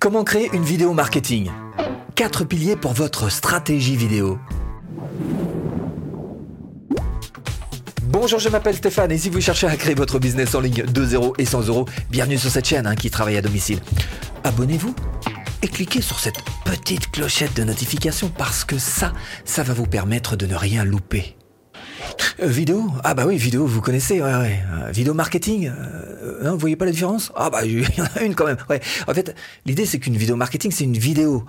Comment créer une vidéo marketing? Quatre piliers pour votre stratégie vidéo. Bonjour, je m'appelle Stéphane et si vous cherchez à créer votre business en ligne de 0 et 100 euros, bienvenue sur cette chaîne hein, qui travaille à domicile. Abonnez-vous et cliquez sur cette petite clochette de notification parce que ça, ça va vous permettre de ne rien louper. Euh, vidéo Ah bah oui, vidéo, vous connaissez, ouais, ouais. Euh, vidéo marketing euh, non, Vous voyez pas la différence Ah bah il y en a une quand même, ouais. En fait, l'idée c'est qu'une vidéo marketing, c'est une vidéo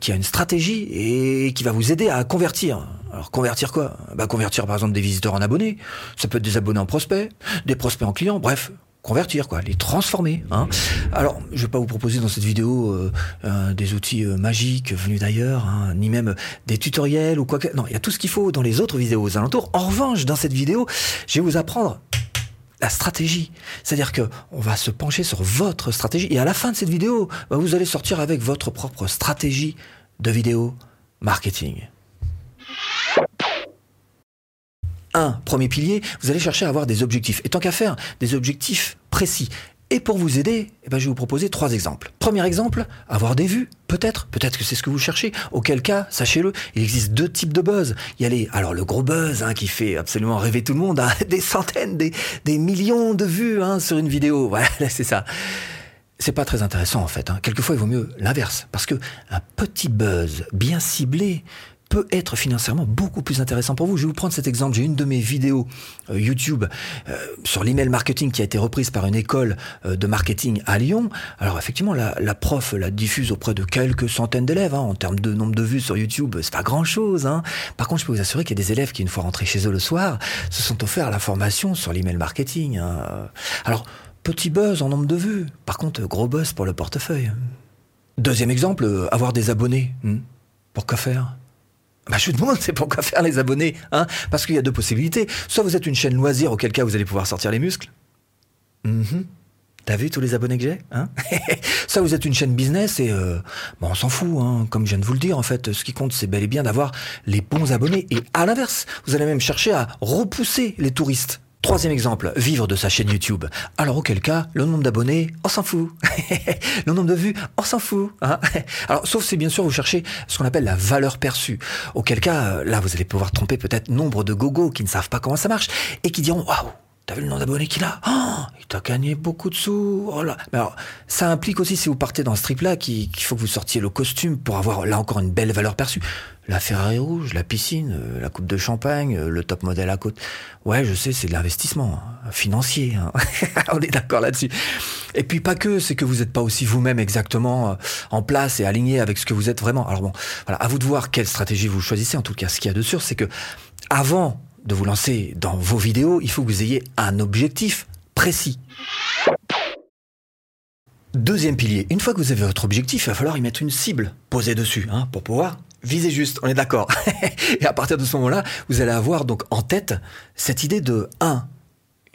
qui a une stratégie et qui va vous aider à convertir. Alors convertir quoi? Bah convertir par exemple des visiteurs en abonnés, ça peut être des abonnés en prospects, des prospects en clients, bref, convertir, quoi, les transformer. Hein. Alors, je vais pas vous proposer dans cette vidéo euh, euh, des outils euh, magiques venus d'ailleurs, hein, ni même des tutoriels ou quoi que. Non, il y a tout ce qu'il faut dans les autres vidéos aux alentours. En revanche, dans cette vidéo, je vais vous apprendre la stratégie. C'est-à-dire que on va se pencher sur votre stratégie et à la fin de cette vidéo, bah, vous allez sortir avec votre propre stratégie de vidéo marketing. Un premier pilier, vous allez chercher à avoir des objectifs. Et tant qu'à faire, des objectifs précis. Et pour vous aider, eh ben, je vais vous proposer trois exemples. Premier exemple, avoir des vues, peut-être, peut-être que c'est ce que vous cherchez. Auquel cas, sachez-le, il existe deux types de buzz. Il y a les, alors le gros buzz hein, qui fait absolument rêver tout le monde, hein, des centaines, des, millions de vues hein, sur une vidéo. Voilà, c'est ça. C'est pas très intéressant en fait. Quelquefois, il vaut mieux l'inverse, parce que un petit buzz bien ciblé peut être financièrement beaucoup plus intéressant pour vous. Je vais vous prendre cet exemple. J'ai une de mes vidéos euh, YouTube euh, sur l'email marketing qui a été reprise par une école euh, de marketing à Lyon. Alors effectivement, la, prof la diffuse auprès de quelques centaines d'élèves. Hein. En termes de nombre de vues sur YouTube, c'est pas grand-chose. Hein. Par contre, je peux vous assurer qu'il y a des élèves qui, une fois rentrés chez eux le soir, se sont offerts la formation sur l'email marketing. Hein. Alors, petit buzz en nombre de vues. Par contre, gros buzz pour le portefeuille. Deuxième exemple, avoir des abonnés. Hmm. Pour quoi faire? Bah, je vous demande, c'est pourquoi faire les abonnés, hein? Parce qu'il y a deux possibilités. Soit vous êtes une chaîne loisir, auquel cas vous allez pouvoir sortir les muscles. Mm-hmm. T'as vu tous les abonnés que j'ai hein? Soit vous êtes une chaîne business et euh, bon, on s'en fout, hein comme je viens de vous le dire. En fait, ce qui compte, c'est bel et bien d'avoir les bons abonnés. Et à l'inverse, vous allez même chercher à repousser les touristes. Troisième exemple, vivre de sa chaîne YouTube. Alors auquel cas, le nombre d'abonnés, on s'en fout. le nombre de vues, on s'en fout. Hein Alors sauf si bien sûr vous cherchez ce qu'on appelle la valeur perçue. Auquel cas, là vous allez pouvoir tromper peut-être nombre de gogos qui ne savent pas comment ça marche et qui diront waouh T'as vu le nombre d'abonnés qu'il a? Oh, Il t'a gagné beaucoup de sous. Oh là. Mais alors, ça implique aussi, si vous partez dans ce trip-là, qu'il faut que vous sortiez le costume pour avoir, là encore, une belle valeur perçue. La Ferrari rouge, la piscine, euh, la coupe de champagne, euh, le top modèle à côte. Ouais, je sais, c'est de l'investissement hein, financier. Hein. On est d'accord là-dessus. Et puis pas que, c'est que vous n'êtes pas aussi vous-même exactement euh, en place et aligné avec ce que vous êtes vraiment. Alors bon, voilà, à vous de voir quelle stratégie vous choisissez. En tout cas, ce qu'il y a de sûr, c'est que avant de vous lancer dans vos vidéos, il faut que vous ayez un objectif précis. Deuxième pilier, une fois que vous avez votre objectif, il va falloir y mettre une cible posée dessus hein, pour pouvoir viser juste, on est d'accord. Et à partir de ce moment-là, vous allez avoir donc en tête cette idée de 1.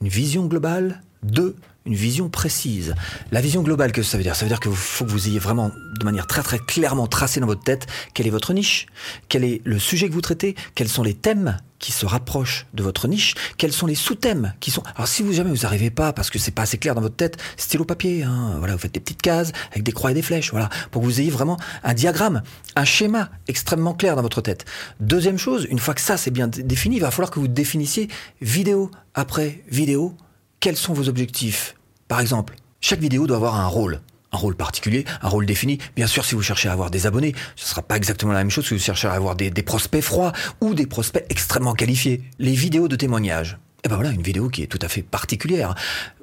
Une vision globale, 2 une vision précise. La vision globale, que ça veut dire? Ça veut dire qu'il faut que vous ayez vraiment, de manière très très clairement tracée dans votre tête, quelle est votre niche, quel est le sujet que vous traitez, quels sont les thèmes qui se rapprochent de votre niche, quels sont les sous-thèmes qui sont. Alors si vous jamais vous n'arrivez pas parce que c'est pas assez clair dans votre tête, stylo papier, hein, voilà, vous faites des petites cases avec des croix et des flèches, voilà, pour que vous ayez vraiment un diagramme, un schéma extrêmement clair dans votre tête. Deuxième chose, une fois que ça c'est bien défini, il va falloir que vous définissiez vidéo après vidéo quels sont vos objectifs? Par exemple, chaque vidéo doit avoir un rôle. Un rôle particulier, un rôle défini. Bien sûr, si vous cherchez à avoir des abonnés, ce ne sera pas exactement la même chose si vous cherchez à avoir des, prospects froids ou des prospects extrêmement qualifiés. Les vidéos de témoignage. Et eh ben voilà, une vidéo qui est tout à fait particulière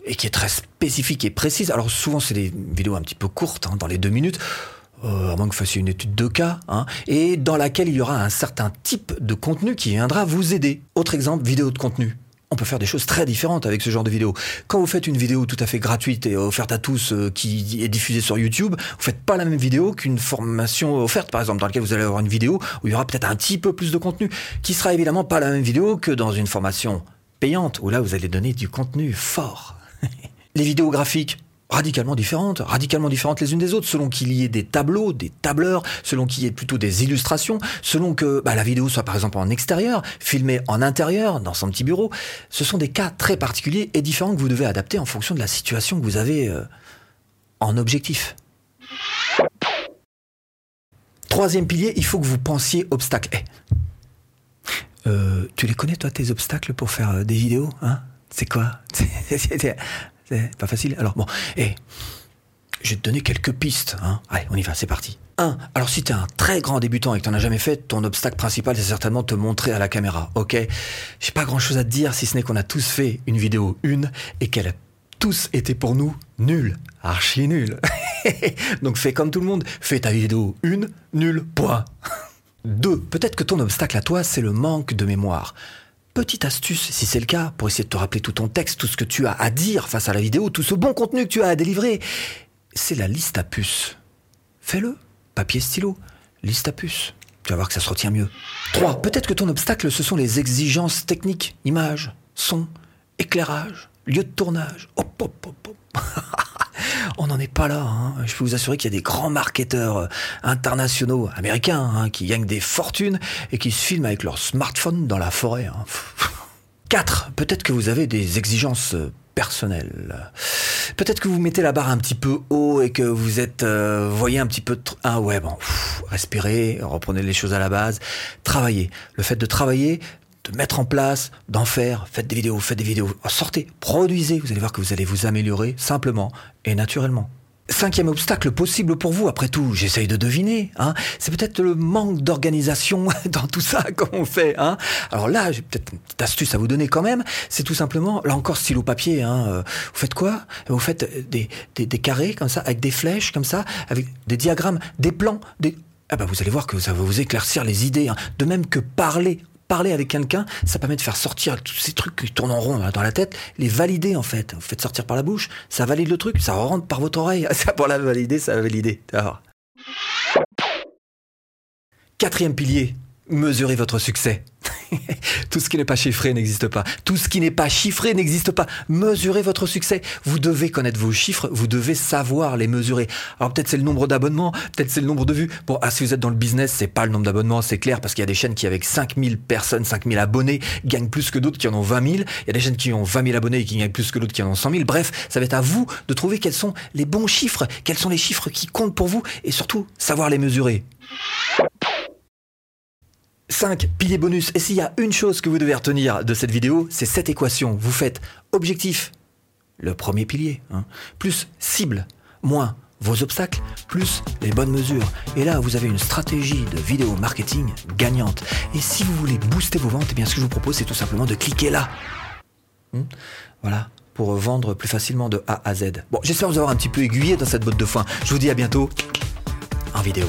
et qui est très spécifique et précise. Alors souvent, c'est des vidéos un petit peu courtes, hein, dans les deux minutes. Euh, à moins que vous fassiez une étude de cas, hein, et dans laquelle il y aura un certain type de contenu qui viendra vous aider. Autre exemple, vidéo de contenu on peut faire des choses très différentes avec ce genre de vidéo. Quand vous faites une vidéo tout à fait gratuite et offerte à tous euh, qui est diffusée sur YouTube, vous faites pas la même vidéo qu'une formation offerte, par exemple, dans laquelle vous allez avoir une vidéo où il y aura peut-être un petit peu plus de contenu, qui sera évidemment pas la même vidéo que dans une formation payante, où là vous allez donner du contenu fort. Les vidéos graphiques, radicalement différentes, radicalement différentes les unes des autres, selon qu'il y ait des tableaux, des tableurs, selon qu'il y ait plutôt des illustrations, selon que bah, la vidéo soit par exemple en extérieur, filmée en intérieur, dans son petit bureau. Ce sont des cas très particuliers et différents que vous devez adapter en fonction de la situation que vous avez euh, en objectif. Troisième pilier, il faut que vous pensiez obstacle. Eh. Euh, tu les connais, toi, tes obstacles pour faire euh, des vidéos hein? C'est quoi? C'est pas facile. Alors, bon, eh, je vais te donner quelques pistes. Hein. Allez, on y va, c'est parti. 1. Alors si tu es un très grand débutant et que tu n'en as jamais fait, ton obstacle principal, c'est certainement te montrer à la caméra. Ok? J'ai pas grand-chose à te dire, si ce n'est qu'on a tous fait une vidéo une et qu'elle a tous été pour nous nulle. Archi nulle. Donc fais comme tout le monde. Fais ta vidéo une, nulle, point. 2. Peut-être que ton obstacle à toi, c'est le manque de mémoire. Petite astuce, si c'est le cas, pour essayer de te rappeler tout ton texte, tout ce que tu as à dire face à la vidéo, tout ce bon contenu que tu as à délivrer, c'est la liste à puces. Fais-le papier stylo, liste à puce. Tu vas voir que ça se retient mieux. 3. Peut-être que ton obstacle, ce sont les exigences techniques, images, son, éclairage, lieu de tournage. Hop, hop, hop, hop. On n'en est pas là. Hein. Je peux vous assurer qu'il y a des grands marketeurs euh, internationaux, américains, hein, qui gagnent des fortunes et qui se filment avec leur smartphone dans la forêt. 4. Hein. Peut-être que vous avez des exigences euh, personnel. Peut-être que vous mettez la barre un petit peu haut et que vous êtes, euh, voyez un petit peu, ah ouais bon, respirez, reprenez les choses à la base, travaillez. Le fait de travailler, de mettre en place, d'en faire, faites des vidéos, faites des vidéos, sortez, produisez, vous allez voir que vous allez vous améliorer simplement et naturellement. Cinquième obstacle possible pour vous, après tout, j'essaye de deviner. Hein, c'est peut-être le manque d'organisation dans tout ça qu'on fait. Hein. Alors là, j'ai peut-être une petite astuce à vous donner quand même. C'est tout simplement, là encore, stylo papier. Hein, euh, vous faites quoi? Vous faites des, carrés comme ça, avec des flèches comme ça, avec des diagrammes, des plans. Des... Ah bah vous allez voir que ça va vous éclaircir les idées. De même que parler parler avec quelqu'un, ça permet de faire sortir tous ces trucs qui tournent en rond dans la tête, les valider en fait. Vous faites sortir par la bouche, ça valide le truc, ça rentre par votre oreille. Ça pour la valider, ça va valider. Quatrième pilier, mesurez votre succès. Tout ce qui n'est pas chiffré n'existe pas. Tout ce qui n'est pas chiffré n'existe pas. Mesurez votre succès. Vous devez connaître vos chiffres, vous devez savoir les mesurer. Alors peut-être c'est le nombre d'abonnements, peut-être c'est le nombre de vues. Bon, ah, si vous êtes dans le business, c'est pas le nombre d'abonnements, c'est clair, parce qu'il y a des chaînes qui, avec 5000 personnes, 5000 abonnés, gagnent plus que d'autres qui en ont 20 000. Il y a des chaînes qui ont 20 000 abonnés et qui gagnent plus que d'autres qui en ont 100 000. Bref, ça va être à vous de trouver quels sont les bons chiffres, quels sont les chiffres qui comptent pour vous et surtout savoir les mesurer. 5 piliers bonus. Et s'il y a une chose que vous devez retenir de cette vidéo, c'est cette équation. Vous faites objectif, le premier pilier, hein, plus cible, moins vos obstacles, plus les bonnes mesures. Et là, vous avez une stratégie de vidéo marketing gagnante. Et si vous voulez booster vos ventes, eh bien, ce que je vous propose, c'est tout simplement de cliquer là. Hmm, voilà, pour vendre plus facilement de A à Z. Bon, j'espère vous avoir un petit peu aiguillé dans cette botte de foin. Je vous dis à bientôt en vidéo.